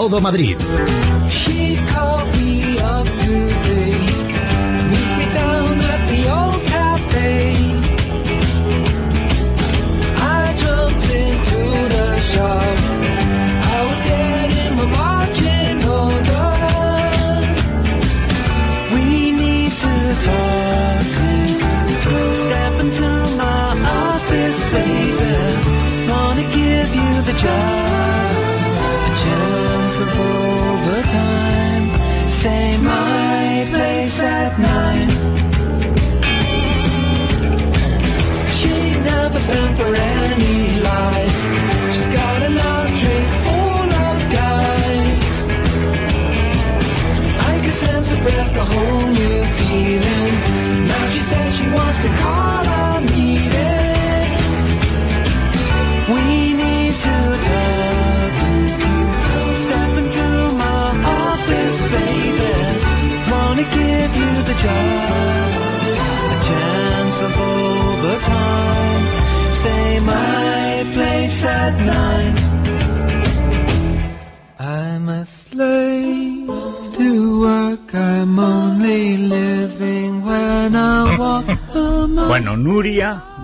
es radio. A todo Madrid.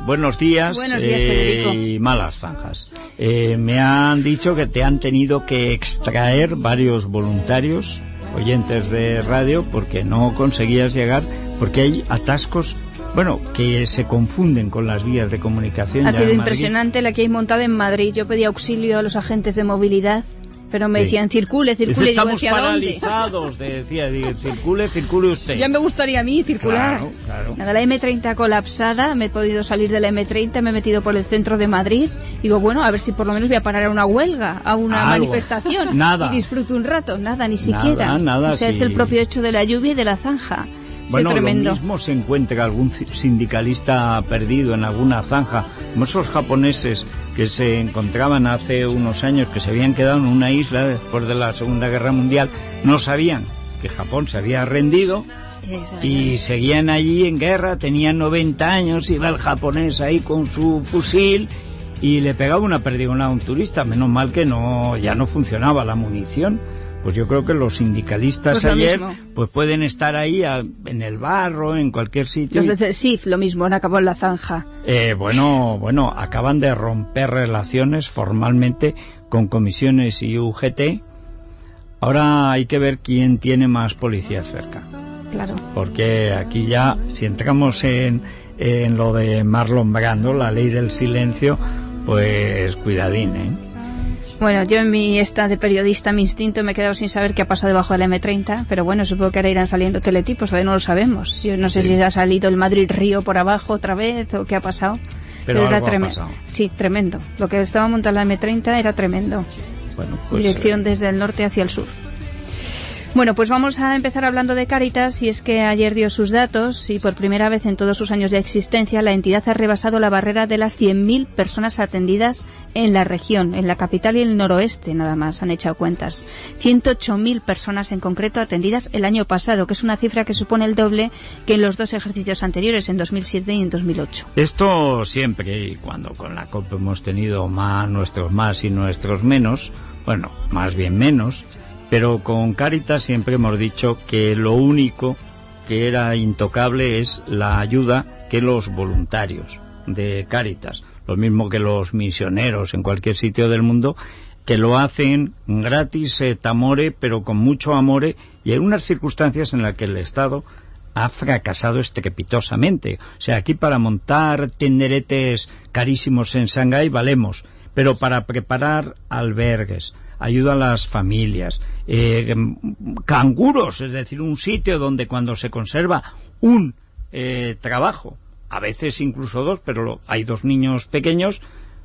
Buenos días, buenos días eh, y malas zanjas. Eh, me han dicho que te han tenido que extraer varios voluntarios, oyentes de radio, porque no conseguías llegar, porque hay atascos bueno, que se confunden con las vías de comunicación. Ha sido impresionante la que hay montada en Madrid. Yo pedí auxilio a los agentes de movilidad pero me decían circule, circule. Estamos digo, paralizados, decía, circule, circule usted. Ya me gustaría a mí circular. Claro, claro. Nada, la M30 colapsada, me he podido salir de la M30, me he metido por el centro de Madrid. Digo, bueno, a ver si por lo menos voy a parar a una huelga, a una manifestación. Nada. Y disfruto un rato. Nada, ni siquiera. Nada, nada. O sea, es el propio hecho de la lluvia y de la zanja. Bueno, lo mismo se encuentra algún sindicalista perdido en alguna zanja, como esos japoneses que se encontraban hace unos años, que se habían quedado en una isla después de la Segunda Guerra Mundial, no sabían que Japón se había rendido y seguían allí en guerra, tenían 90 años, iba el japonés ahí con su fusil y le pegaba una perdigonada a un turista, menos mal que no ya no funcionaba la munición pues yo creo que los sindicalistas pues ayer pues pueden estar ahí en el barro, en cualquier sitio. Los de CIF lo mismo, han acabado en la zanja. Eh, bueno, bueno, acaban de romper relaciones formalmente con comisiones y UGT. Ahora hay que ver quién tiene más policías cerca. Claro. Porque aquí ya, si entramos en, en lo de Marlon Brando, la ley del silencio, pues cuidadín, ¿eh? Bueno, yo en mi esta de periodista, mi instinto, me he quedado sin saber qué ha pasado debajo de la M30, pero bueno, supongo que ahora irán saliendo teletipos, todavía no lo sabemos. Yo no sé si ha salido el Madrid-Río por abajo otra vez o qué ha pasado. Pero, era tremendo. Sí, tremendo. Lo que estaba montando la M30 era tremendo. Bueno, pues, Dirección desde el norte hacia el sur. Bueno, pues vamos a empezar hablando de Cáritas y es que ayer dio sus datos y por primera vez en todos sus años de existencia la entidad ha rebasado la barrera de las 100.000 personas atendidas en la región, en la capital y el noroeste nada más, han echado cuentas. 108.000 personas en concreto atendidas el año pasado, que es una cifra que supone el doble que en los dos ejercicios anteriores, en 2007 y en 2008. Esto siempre, y cuando con la COP hemos tenido más, nuestros más y nuestros menos, bueno, más bien menos, pero con Caritas siempre hemos dicho que lo único que era intocable es la ayuda que los voluntarios de Caritas, lo mismo que los misioneros en cualquier sitio del mundo, que lo hacen gratis, et amore, pero con mucho amore, y en unas circunstancias en las que el Estado ha fracasado estrepitosamente. O sea, aquí para montar tenderetes carísimos en Shanghái valemos, pero para preparar albergues, ayuda a las familias, eh, canguros, es decir, un sitio donde cuando se conserva un eh, trabajo, a veces incluso dos, pero hay dos niños pequeños,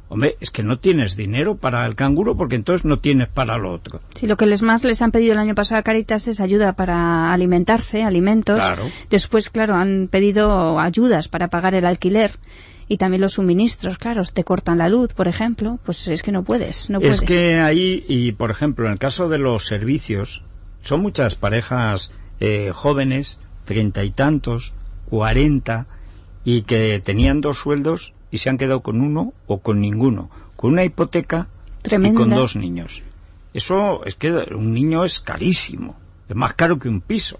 hombre, es que no tienes dinero para el canguro porque entonces no tienes para lo otro. Sí, lo que les más les han pedido el año pasado a Caritas es ayuda para alimentarse, alimentos. Claro. Después, claro, han pedido ayudas para pagar el alquiler y también los suministros, claro, te cortan la luz, por ejemplo, pues es que no puedes, no puedes. Es que ahí, y por ejemplo, en el caso de los servicios, son muchas parejas eh, jóvenes, treinta y tantos, cuarenta, y que tenían dos sueldos y se han quedado con uno o con ninguno, con una hipoteca y con dos niños. Eso es que un niño es carísimo, es más caro que un piso.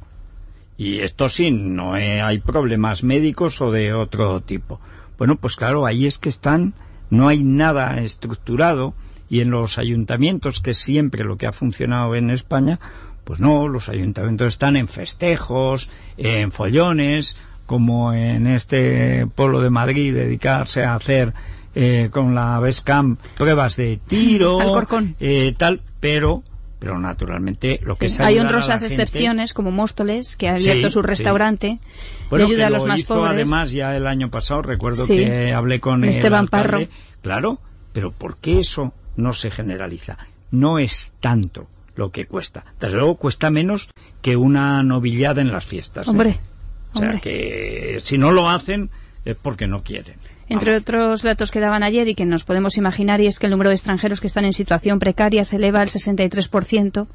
Y esto sí, no hay problemas médicos o de otro tipo. Bueno, pues claro, ahí es que están, no hay nada estructurado y en los ayuntamientos, que siempre lo que ha funcionado en España, pues no, los ayuntamientos están en festejos, en follones, como en este pueblo de Madrid, dedicarse a hacer eh, con la Vescam pruebas de tiro, eh, tal, pero pero naturalmente lo que hay honrosas excepciones como Móstoles que ha abierto su restaurante y ayuda a los más hizo además ya el año pasado. Recuerdo que hablé con Esteban Parro. Claro pero ¿por qué eso no se generaliza? no es tanto lo que cuesta. Desde luego cuesta menos que una novillada en las fiestas ¿eh? hombre o sea que si no lo hacen es porque no quieren entre otros datos que daban ayer y que nos podemos imaginar, y es que el número de extranjeros que están en situación precaria se eleva al 63%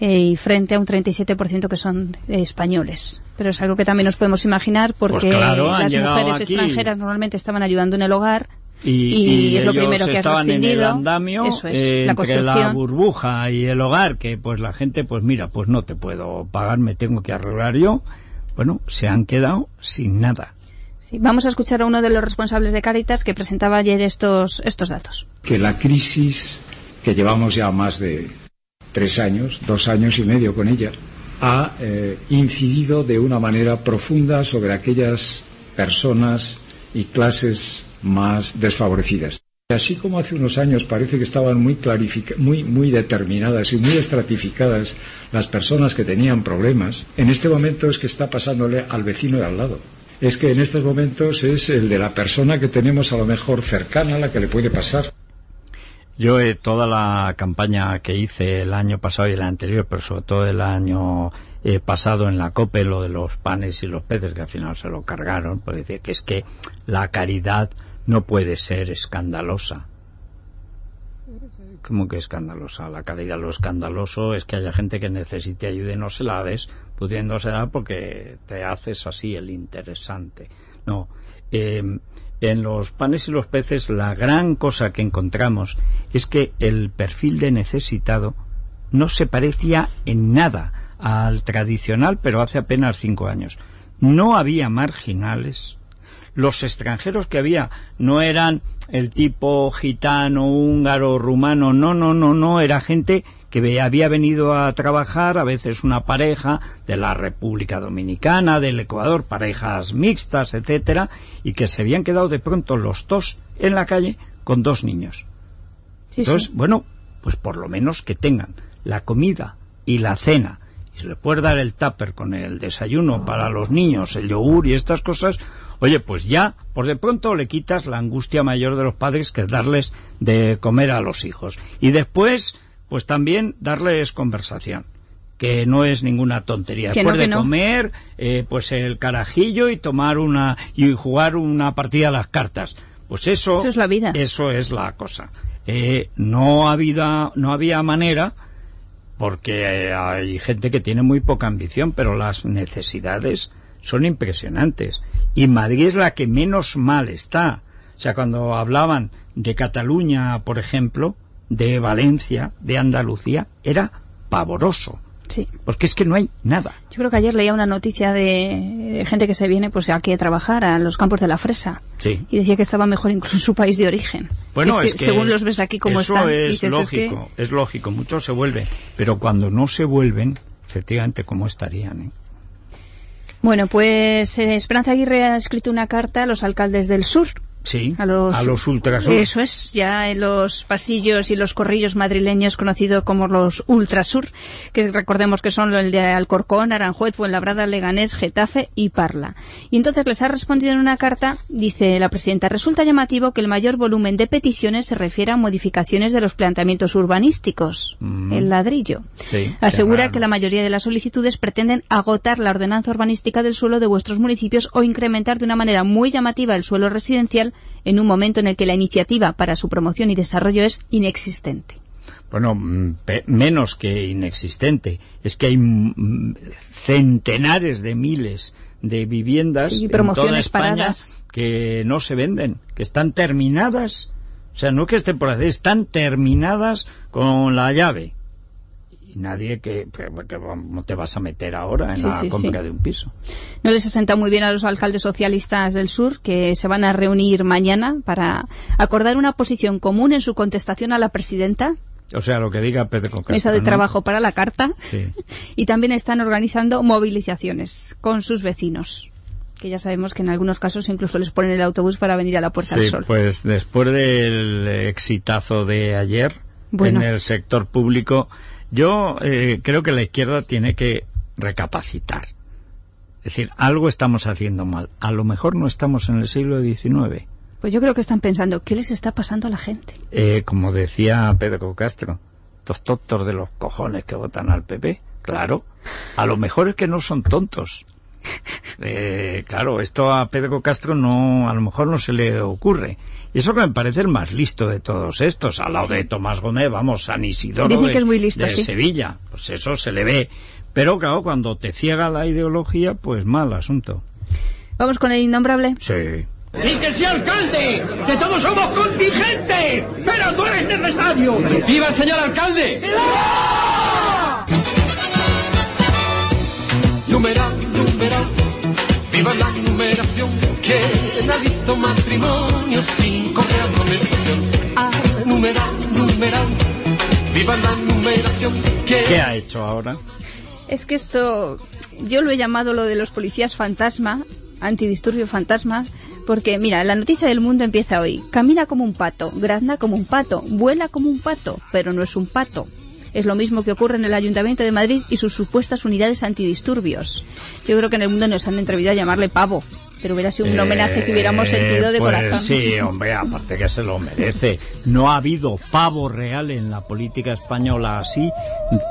eh, y frente a un 37% que son eh, españoles. Pero es algo que también nos podemos imaginar porque pues las mujeres extranjeras normalmente estaban ayudando en el hogar, y, es lo primero que estaban en el andamio Eso es, entre la, burbuja y el hogar que pues la gente pues mira pues no te puedo pagar me tengo que arreglar yo. Bueno se han quedado sin nada vamos a escuchar a uno de los responsables de Caritas que presentaba ayer estos, estos datos. Que la crisis que llevamos ya más de tres años, dos años y medio con ella, ha eh, incidido de una manera profunda sobre aquellas personas y clases más desfavorecidas. Así como hace unos años parece que estaban muy, muy, muy determinadas y muy estratificadas las personas que tenían problemas, en este momento es que está pasándole al vecino de al lado es que en estos momentos es el de la persona que tenemos a lo mejor cercana a la que le puede pasar. Yo eh, toda la campaña que hice el año pasado y el anterior, pero sobre todo el año eh, pasado en la COPE, lo de los panes y los peces, que al final se lo cargaron, pues decir que es que la caridad no puede ser escandalosa. ¿Cómo que escandalosa? La caridad, lo escandaloso es que haya gente que necesite ayuda y no se la des, pudiéndose dar porque te haces así el interesante. No. Em, en los panes y los peces la gran cosa que encontramos es que el perfil de necesitado no se parecía en nada al tradicional, pero hace apenas cinco años. No había marginales. Los extranjeros que había no eran el tipo gitano, húngaro, rumano, no, no, no, no, era gente que había venido a trabajar, a veces una pareja de la República Dominicana, del Ecuador, parejas mixtas, etcétera, y que se habían quedado de pronto los dos en la calle con dos niños. Entonces, bueno, pues por lo menos que tengan la comida y la cena, y se le puede dar el tupper con el desayuno para los niños, el yogur y estas cosas, oye, pues ya, por de pronto le quitas la angustia mayor de los padres que es darles de comer a los hijos. Y después, pues también darles conversación que no es ninguna tontería. Después de comer, eh, pues el carajillo y tomar una y jugar una partida a las cartas. Pues eso, eso es la vida. Eso es la cosa. Eh, no, había, no había manera porque eh, hay gente que tiene muy poca ambición, pero las necesidades son impresionantes. Y Madrid es la que menos mal está. O sea, cuando hablaban de Cataluña, por ejemplo, de Valencia, de Andalucía, era pavoroso. Sí. Porque es que no hay nada. Yo creo que ayer leía una noticia de gente que se viene pues aquí a trabajar a los campos de la fresa. Sí. Y decía que estaba mejor incluso en su país de origen. Bueno, es que, según los ves aquí como eso es lógico, es, lógico. Muchos se vuelven. Pero cuando no se vuelven, efectivamente, ¿cómo estarían? Eh? Bueno, pues eh, Esperanza Aguirre ha escrito una carta a los alcaldes del sur Sí, a los, a ultrasur. Eso es, ya en los pasillos y los corrillos madrileños conocidos como los ultrasur, que recordemos que son el de Alcorcón, Aranjuez, Fuenlabrada, Leganés, Getafe y Parla. Y entonces les ha respondido en una carta, dice la presidenta, resulta llamativo que el mayor volumen de peticiones se refiere a modificaciones de los planteamientos urbanísticos, mm. el ladrillo. Asegura que la mayoría de las solicitudes pretenden agotar la ordenanza urbanística del suelo de vuestros municipios o incrementar de una manera muy llamativa el suelo residencial en un momento en el que la iniciativa para su promoción y desarrollo es inexistente. Bueno, mm, menos que inexistente. Es que hay mm, centenares de miles de viviendas y promociones en toda paradas. que no se venden, que están terminadas. O O sea, no que estén por hacer, están terminadas con la llave. Y nadie que, que, que no te vas a meter ahora en Sí, la sí, compra sí. de un piso. No les asenta muy bien a los alcaldes socialistas del sur que se van a reunir mañana para acordar una posición común en su contestación a la presidenta, O sea, lo que diga Pedro mesa de ¿no? trabajo para la carta, Sí. y también están organizando movilizaciones con sus vecinos, que ya sabemos que en algunos casos incluso les ponen el autobús para venir a la Puerta del Sí, Sol. pues después del exitazo de ayer Bueno. en el sector público, yo eh, creo que la izquierda tiene que recapacitar. Es decir, algo estamos haciendo mal. A lo mejor no estamos en el siglo XIX. Pues yo creo que están pensando, ¿qué les está pasando a la gente? Eh, como decía Pedro Castro, estos tontos de los cojones que votan al PP. Claro, a lo mejor es que no son tontos. Eh, claro, esto a Pedro Castro no, a lo mejor no se le ocurre. Y eso que me parece el más listo de todos estos, al lado de Tomás Gómez, vamos, San Isidoro Dicen de, que es muy listo, de sí. Sevilla. Pues eso se le ve. Pero claro, cuando te ciega la ideología, pues mal asunto. Vamos con el innombrable. Sí. ¡Y que sea alcalde! ¡Que todos somos contingentes! ¡Pero tú eres necesario! ¡Viva el señor alcalde! Numeral, numeral, viva la numeración. ¿Quién ha visto matrimonio sin correa amonestación? Ah, numeral, numeral, viva la numeración. ¿Quién ¿Qué ha hecho ahora? Es que esto, yo lo he llamado lo de los policías fantasma, antidisturbio fantasma, porque mira, la noticia del mundo empieza hoy. Camina como un pato, grazna como un pato, vuela como un pato, pero no es un pato. Es lo mismo que ocurre en el Ayuntamiento de Madrid y sus supuestas unidades antidisturbios. Yo creo que en el mundo nos han atrevido a llamarle pavo, pero hubiera sido un homenaje que hubiéramos Eh, sentido de pues corazón. Sí, hombre, aparte que se lo merece. No ha habido pavo real en la política española así,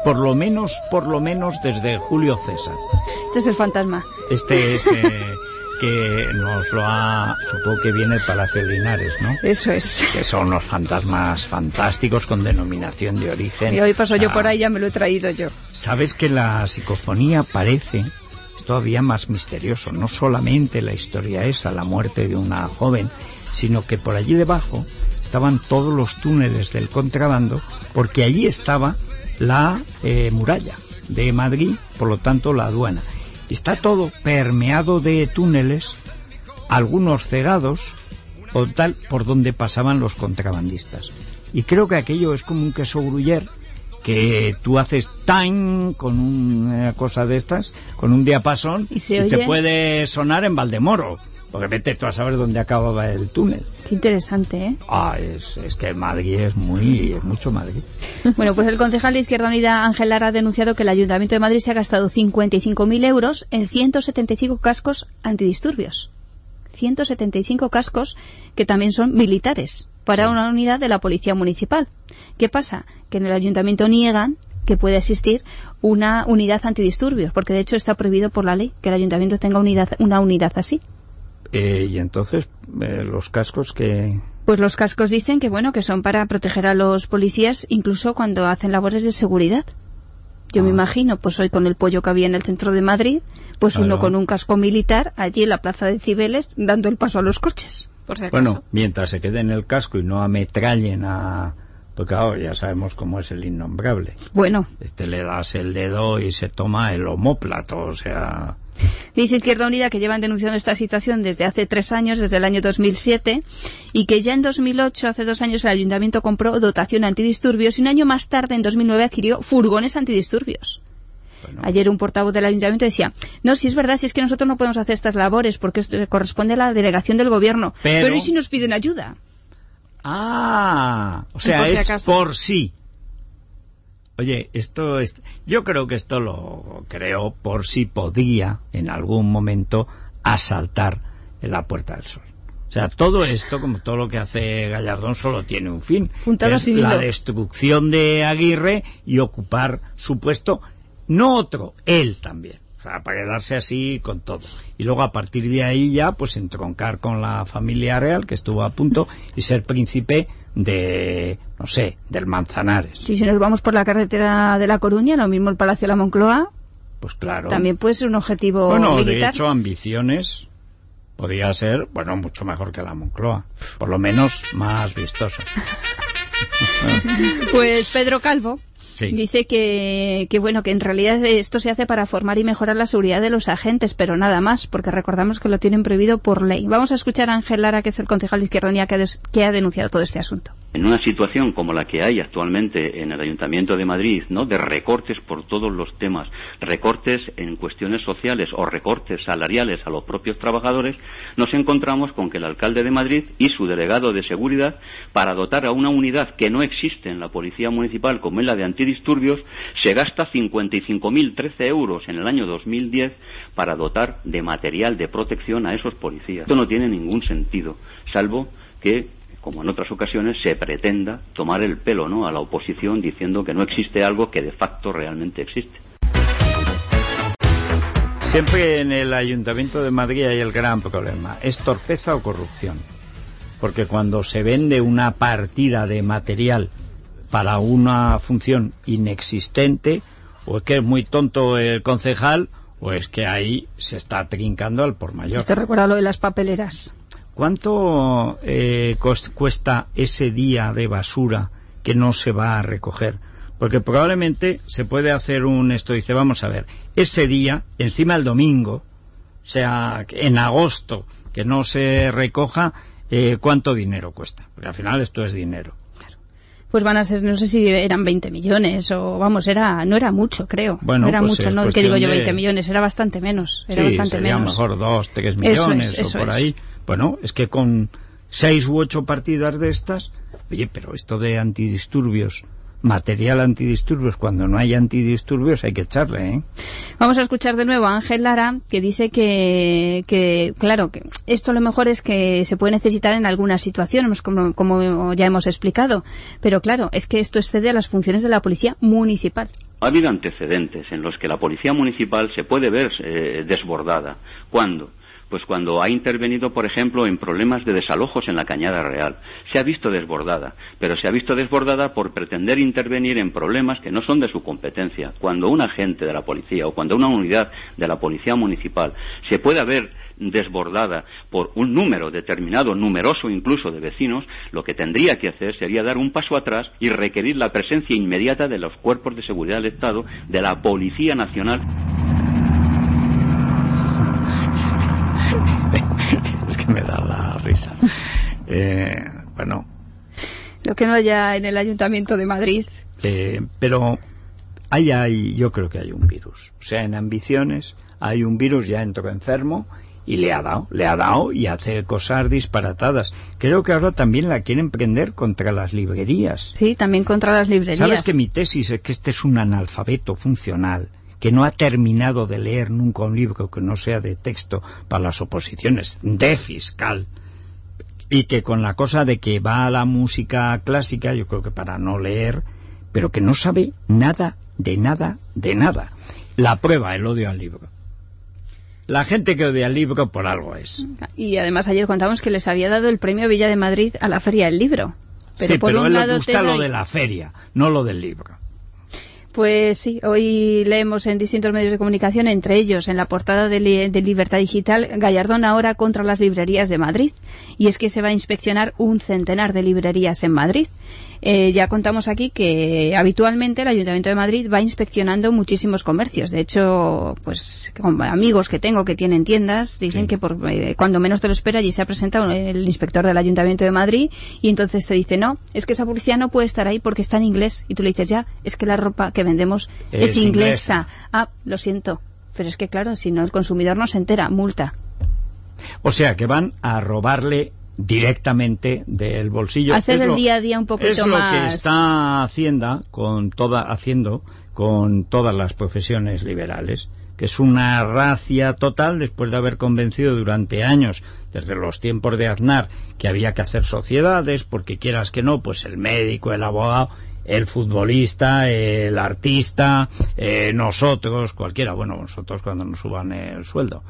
por lo menos, por lo menos desde Julio César. Este es el fantasma. Este es eh, que nos lo ha, supongo que viene el Palacio de Linares, ¿no? Eso es. Que son unos fantasmas fantásticos con denominación de origen. Y hoy paso yo Ah, por ahí, ya me lo he traído yo. Sabes que la psicofonía parece todavía más misterioso, no solamente la historia esa, la muerte de una joven, sino que por allí debajo estaban todos los túneles del contrabando, porque allí estaba la eh, muralla de Madrid, por lo tanto la aduana. Está todo permeado de túneles, algunos cegados, o tal, por donde pasaban los contrabandistas. Y creo que aquello es como un queso gruyer que tú haces time con una cosa de estas, con un diapasón, Y te puede sonar en Valdemoro. Porque vete tú a saber dónde acababa el túnel. Qué interesante, ¿eh? Ah, es, es que Madrid es muy, es mucho Madrid. Bueno, pues el concejal de Izquierda Unida, Ángel Lara, ha denunciado que el Ayuntamiento de Madrid se ha gastado 55.000 euros en 175 cascos antidisturbios. 175 cascos que también son militares para una unidad de la Policía Municipal. ¿Qué pasa? Que en el Ayuntamiento niegan que puede existir una unidad antidisturbios, porque de hecho está prohibido por la ley que el Ayuntamiento tenga unidad, una unidad así. Eh, y entonces, eh, los cascos que... Pues los cascos dicen que bueno, que son para proteger a los policías incluso cuando hacen labores de seguridad. Yo me Ah. imagino, pues hoy con el pollo que había en el centro de Madrid, pues uno con un casco militar allí en la plaza de Cibeles dando el paso a los coches. Por si. Bueno, mientras se quede en el casco y no ametrallen a... Porque claro, ya sabemos cómo es el innombrable. Bueno, Este le das el dedo y se toma el homóplato, o sea... dice Izquierda Unida que llevan denunciando esta situación desde hace tres años, desde el año 2007, y que ya en 2008, hace dos años, el Ayuntamiento compró dotación antidisturbios y un año más tarde, en 2009, adquirió furgones antidisturbios. Bueno, Ayer un portavoz del ayuntamiento decía, no, si es verdad, si es que nosotros no podemos hacer estas labores porque esto corresponde a la delegación del gobierno. Pero- ¿y si nos piden ayuda? Ah, o sea, si es acaso. por sí. Oye, esto es, yo creo que esto lo creo por si podía en algún momento asaltar en la Puerta del Sol. O sea, todo esto, como todo lo que hace Gallardón, solo tiene un fin. Puntado es la destrucción de Aguirre y ocupar su puesto, no otro, él también. Sea, para quedarse así con todo. Y luego a partir de ahí ya, pues entroncar con la familia real, que estuvo a punto, y ser príncipe de, no sé, del Manzanares. Si nos vamos por la carretera de La Coruña, lo mismo el Palacio de la Moncloa, Pues claro. también puede ser un objetivo bueno, de hecho, ambiciones podría ser, bueno, mucho mejor que la Moncloa. Por lo menos más vistoso. Pues Pedro Calvo Dice que, que, bueno, que en realidad esto se hace para formar y mejorar la seguridad de los agentes, pero nada más, porque recordamos que lo tienen prohibido por ley. Vamos a escuchar a Ángel Lara, que es el concejal de Izquierda Unida que ha denunciado todo este asunto. En una situación como la que hay actualmente en el Ayuntamiento de Madrid, ¿no? De recortes por todos los temas, recortes en cuestiones sociales o recortes salariales a los propios trabajadores, nos encontramos con que el alcalde de Madrid y su delegado de seguridad, para dotar a una unidad que no existe en la policía municipal, como es la de antidisturbios, se gasta 55.013 euros en el año 2010 para dotar de material de protección a esos policías. Esto no tiene ningún sentido, salvo que como en otras ocasiones, se pretenda tomar el pelo ¿no? a la oposición diciendo que no existe algo que de facto realmente existe. Siempre en el Ayuntamiento de Madrid hay el gran problema, ¿es torpeza o corrupción? Porque cuando se vende una partida de material para una función inexistente, o es que es muy tonto el concejal, o es que ahí se está trincando al por mayor. Esto recuerda lo de las papeleras. ¿Cuánto eh, cuesta ese día de basura que no se va a recoger? Porque probablemente se puede hacer un esto, dice, vamos a ver, ese día, encima el domingo, o sea, en agosto, que no se recoja, eh, ¿cuánto dinero cuesta? Porque al final esto es dinero. Pues van a ser, no sé si eran 20 millones o vamos, era no era mucho, creo. Bueno, no era pues mucho, no que digo yo de- 20 millones, era bastante menos. Era sí, bastante sería menos. mejor dos, tres Eso millones es, eso o por es. ahí. Bueno, es que con seis u ocho partidas de estas, oye, pero esto de antidisturbios, material antidisturbios, cuando no hay antidisturbios hay que echarle, ¿eh? Vamos a escuchar de nuevo a Ángel Lara, que dice que, que, claro, que esto lo mejor es que se puede necesitar en algunas situaciones, como, como ya hemos explicado. Pero claro, es que esto excede a las funciones de la policía municipal. Ha habido antecedentes en los que la policía municipal se puede ver eh, desbordada. ¿Cuándo? Pues cuando ha intervenido, por ejemplo, en problemas de desalojos en la Cañada Real. Se ha visto desbordada, pero se ha visto desbordada por pretender intervenir en problemas que no son de su competencia. Cuando un agente de la policía o cuando una unidad de la policía municipal se puede haber desbordada por un número determinado, numeroso incluso de vecinos, lo que tendría que hacer sería dar un paso atrás y requerir la presencia inmediata de los cuerpos de seguridad del Estado, de la Policía Nacional. es que me da la risa. Eh, bueno, Lo que no haya en el Ayuntamiento de Madrid. eh, pero ahí hay, yo creo que hay un virus. O sea, en ambiciones hay un virus, ya entró enfermo y le ha dado, le ha dado y hace cosas disparatadas. Creo que ahora también la quieren prender contra las librerías. Sí, también contra las librerías. ¿Sabes que mi tesis es que este es un analfabeto funcional? Que no ha terminado de leer nunca un libro que no sea de texto para las oposiciones de fiscal y que con la cosa de que va a la música clásica, yo creo que para no leer, pero que no sabe nada, de nada, de nada. La prueba, el odio al libro. La gente que odia al libro por algo es. Y además ayer contamos que les había dado el premio Villa de Madrid a la Feria del Libro. Pero sí, por pero un él le lado gusta lo de la feria, no lo del libro. Pues sí, hoy leemos en distintos medios de comunicación, entre ellos en la portada de, de Libertad Digital, Gallardón ahora contra las librerías de Madrid. Y es que se va a inspeccionar un centenar de librerías en Madrid. Eh, ya contamos aquí que habitualmente el Ayuntamiento de Madrid va inspeccionando muchísimos comercios. De hecho, pues con amigos que tengo que tienen tiendas dicen Sí. que por, eh, cuando menos te lo espera allí se ha presentado el inspector del Ayuntamiento de Madrid y entonces te dice, no, es que esa publicidad no puede estar ahí porque está en inglés. Y tú le dices, ya, es que la ropa que vendemos es, Es inglesa. inglesa. Ah, lo siento. Pero es que claro, si no el consumidor no se entera, multa. O sea, que van a robarle directamente del bolsillo. Hacer Es el lo- día a día un poquito es lo más- que está haciendo con toda, haciendo con todas las profesiones liberales, que es una racia total después de haber convencido durante años, desde los tiempos de Aznar, que había que hacer sociedades, porque quieras que no, pues el médico, el abogado, el futbolista, el artista, eh, nosotros, cualquiera, bueno, nosotros cuando nos suban el sueldo.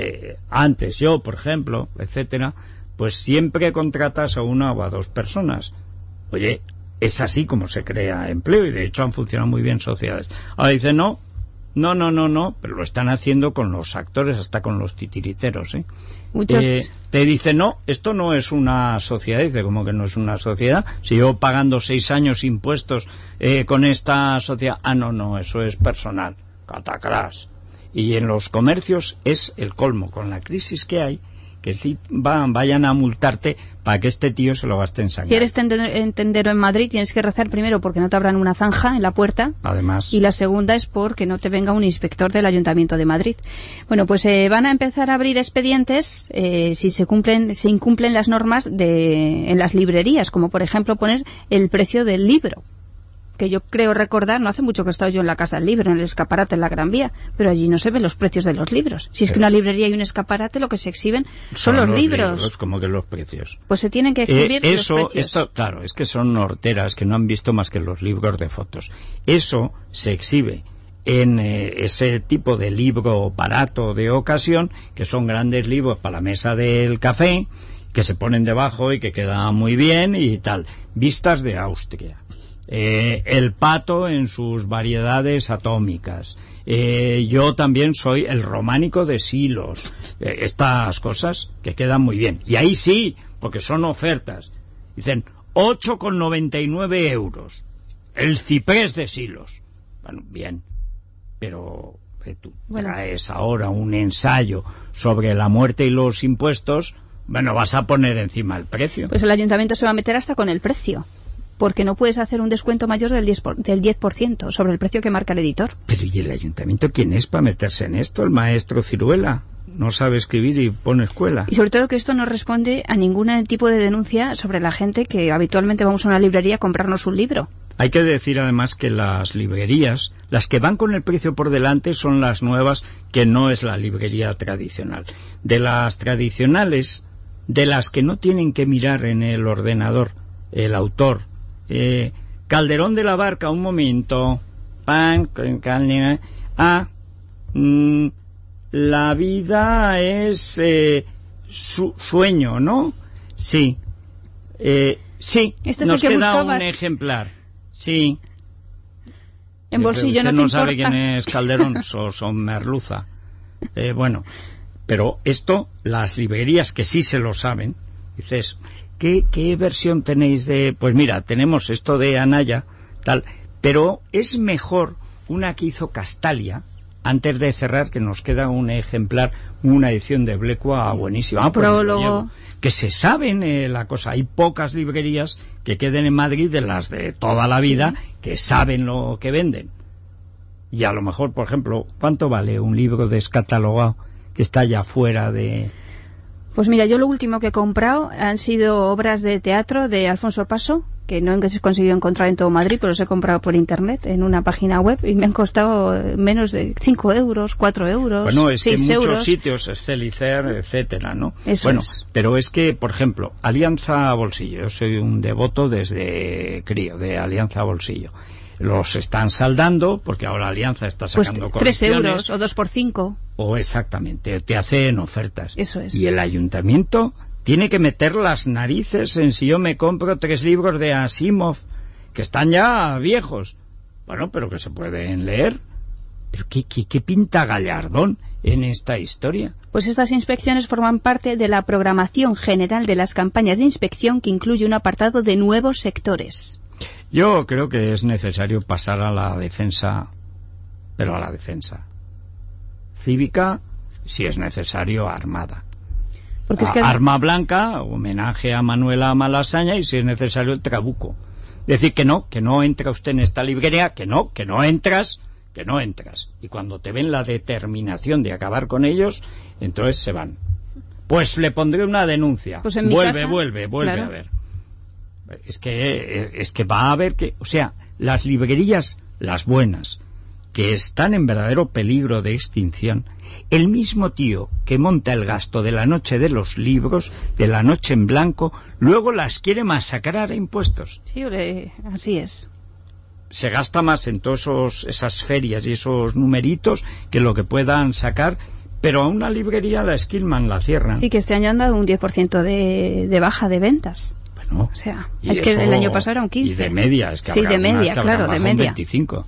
Eh, antes yo, por ejemplo, etcétera, pues siempre contratas a una o a dos personas. Oye, es así como se crea empleo y de hecho han funcionado muy bien sociedades. Ahora dice no, No, no, no, no, pero lo están haciendo con los actores, hasta con los titiriteros, ¿eh? Muchos... Eh, te dice, no, esto no es una sociedad, dice, como que no es una sociedad, si yo pagando seis años impuestos eh, con esta sociedad, ah, no, no, eso es personal, catacrás. Y en los comercios es el colmo, con la crisis que hay, que vayan a multarte para que este tío se lo gaste en sangre. Si eres tendero en Madrid, tienes que rezar primero porque no te abran una zanja en la puerta. Además, Y la segunda es porque no te venga un inspector del Ayuntamiento de Madrid. Bueno, pues eh, van a empezar a abrir expedientes eh, si se cumplen, se incumplen las normas de, en las librerías, como por ejemplo poner el precio del libro. Que yo creo recordar, no hace mucho que he estado yo en la Casa del Libro, en el escaparate en la Gran Vía, pero allí no se ven los precios de los libros. Si es que una librería y un escaparate lo que se exhiben son, los, libros. como que los precios. Pues se tienen que Eh, exhibir los eso, precios. esto, claro, es que son horteras que no han visto más que los libros de fotos. Eso se exhibe en eh, ese tipo de libro barato de ocasión, que son grandes libros para la mesa del café, que se ponen debajo y que quedan muy bien y tal. Vistas de Austria. Eh, el pato en sus variedades atómicas. Eh, yo también soy el románico de Silos. Eh, estas cosas que quedan muy bien. Y ahí sí, porque son ofertas. Dicen 8,99 euros. El ciprés de Silos. Bueno, bien. Pero eh, tú Bueno. traes ahora un ensayo sobre la muerte y los impuestos, bueno, vas a poner encima el precio. Pues el ayuntamiento se va a meter hasta con el precio, porque no puedes hacer un descuento mayor del 10%, por- del 10% sobre el precio que marca el editor. Pero ¿y el ayuntamiento quién es para meterse en esto? ¿El maestro Ciruela? No sabe escribir y pone escuela. Y sobre todo que esto no responde a ningún tipo de denuncia sobre la gente que habitualmente vamos a una librería a comprarnos un libro. Hay que decir además que las librerías, las que van con el precio por delante son las nuevas, que no es la librería tradicional. De las tradicionales, de las que no tienen que mirar en el ordenador el autor, eh, Calderón de la Barca, un momento, pan, carne, ah, mm, la vida es eh, su sueño, ¿no? Sí. Eh, sí, Este es el nos que queda buscabas. un ejemplar. Sí. En bolsillo Usted no te no sabe quién es Calderón, son, son merluza. Eh, bueno, pero esto, las librerías que sí se lo saben, dices, ¿qué, ¿qué versión tenéis de...? Pues mira, tenemos esto de Anaya, tal, pero es mejor una que hizo Castalia, antes de cerrar, que nos queda un ejemplar, una edición de Blecua buenísima. Ah, pues Prólogo. Que se saben eh, la cosa. Hay pocas librerías que queden en Madrid de las de toda la vida que saben lo que venden. Y a lo mejor, por ejemplo, ¿cuánto vale un libro descatalogado que está ya fuera de... Pues mira, yo lo último que he comprado han sido obras de teatro de Alfonso Paso, que no he conseguido encontrar en todo Madrid, pero los he comprado por internet en una página web y me han costado menos de 5 euros, 4 euros, Bueno, es que en 6 muchos euros. sitios, Excelicer, etcétera, ¿no? Eso bueno, es. pero es que, por ejemplo, Alianza Bolsillo, yo soy un devoto desde crío de Alianza Bolsillo. Los están saldando porque ahora Alianza está Pues sacando 3 colecciones. euros o 2 por 5. O exactamente, te hacen ofertas. Eso es. Y el ayuntamiento tiene que meter las narices en si yo me compro tres libros de Asimov, que están ya viejos. Bueno, pero que se pueden leer. Pero ¿qué, qué, qué pinta Gallardón en esta historia? Pues estas inspecciones forman parte de la programación general de las campañas de inspección que incluye un apartado de nuevos sectores. Yo creo que es necesario pasar a la defensa, pero a la defensa cívica, si es necesario, armada. Porque es que Arma blanca, homenaje a Manuela Malasaña y si es necesario el trabuco. Decir que no, que no entra usted en esta librería, que no, que no entras, que no entras. Y cuando te ven la determinación de acabar con ellos, entonces se van. Pues le pondré una denuncia. Pues en mi vuelve, casa, vuelve, vuelve claro. a ver. Es que, es que va a haber que, o sea, las librerías, las buenas, que están en verdadero peligro de extinción, el mismo tío que monta el gasto de la noche de los libros, de la noche en blanco, luego las quiere masacrar a impuestos. Sí, así es. Se gasta más en todas esos- esas ferias y esos numeritos que lo que puedan sacar, pero a una librería la esquilman, la cierran. Sí, que este año han dado un 10% de, de baja de ventas. Bueno, O sea, y es que el año pasado era un 15. Y de media, es que Sí, habrá de media, que claro, de un media. 25.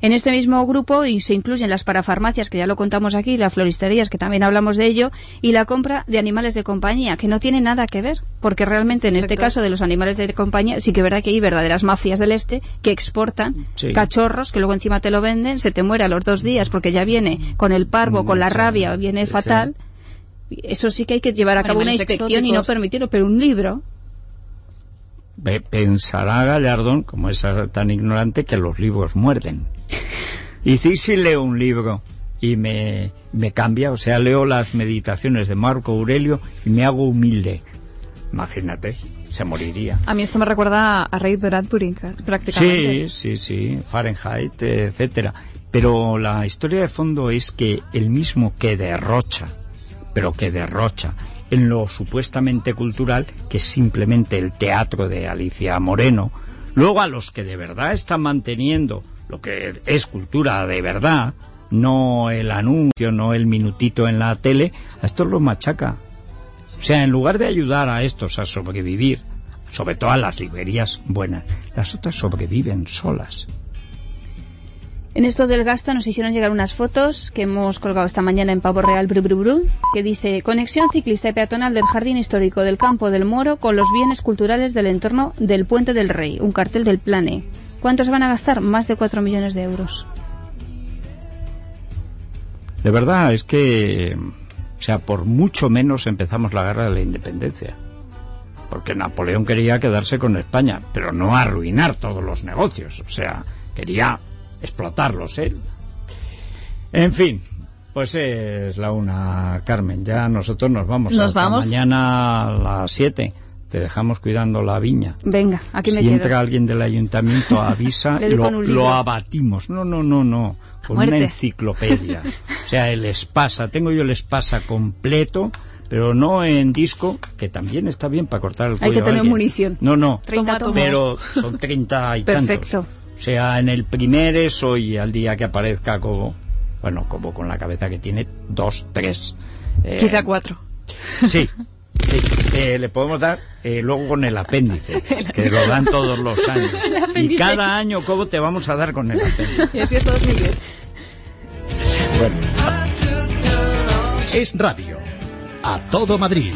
En este mismo grupo y se incluyen las parafarmacias, que ya lo contamos aquí, las floristerías, que también hablamos de ello, y la compra de animales de compañía, que no tiene nada que ver, porque realmente en este caso de los animales de compañía sí que es verdad que hay verdaderas mafias del este que exportan cachorros que luego encima te lo venden, se te muere a los dos días porque ya viene con el parvo, con la rabia, viene fatal. Eso sí que hay que llevar a cabo una inspección y no permitirlo, pero un libro pensará Gallardón, como es tan ignorante, que los libros muerden. Y sí, sí leo un libro y me, me cambia, o sea, leo las meditaciones de Marco Aurelio y me hago humilde. Imagínate, se moriría. A mí esto me recuerda a Ray Bradbury, prácticamente. Sí, sí, sí, Fahrenheit, etcétera. Pero la historia de fondo es que el mismo que derrocha, pero que derrocha en lo supuestamente cultural, que es simplemente el teatro de Alicia Moreno, luego a los que de verdad están manteniendo lo que es cultura de verdad, no el anuncio, no el minutito en la tele, a estos los machaca. O sea, en lugar de ayudar a estos a sobrevivir, sobre todo a las librerías buenas, las otras sobreviven solas. En esto del gasto nos hicieron llegar unas fotos que hemos colgado esta mañana en Pavo Real Bru, Bru, que dice conexión ciclista y peatonal del Jardín Histórico del Campo del Moro con los bienes culturales del entorno del Puente del Rey, un cartel del Plane. ¿Cuántos van a gastar? Más de 4 millones de euros. De verdad, es que, o sea, por mucho menos empezamos la guerra de la independencia. Porque Napoleón quería quedarse con España, pero no arruinar todos los negocios. O sea, quería explotarlos, ¿eh? En fin, pues es la una, Carmen. Ya nosotros nos vamos. Nos vamos. Mañana a las siete. Te dejamos cuidando la viña. Venga, aquí me Si entra alguien del ayuntamiento, avisa, lo, lo abatimos. No, no, no, no. Con una enciclopedia. o sea, el espasa. Tengo yo el espasa completo pero no en disco, que también está bien para cortar el cuello. Hay que tener munición. No, no, pero son 30 y Perfecto. O sea, en el primer eso y al día que aparezca como, bueno, como con la cabeza que tiene, dos, tres. Eh, Quizá cuatro. Sí, sí. Eh, le podemos dar eh, luego con el apéndice, que lo dan todos los años. Y cada año, ¿cómo te vamos a dar con el apéndice? Y así es. Bueno. Es radio. A todo Madrid.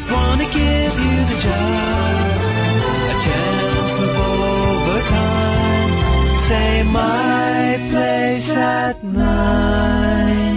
My place at night.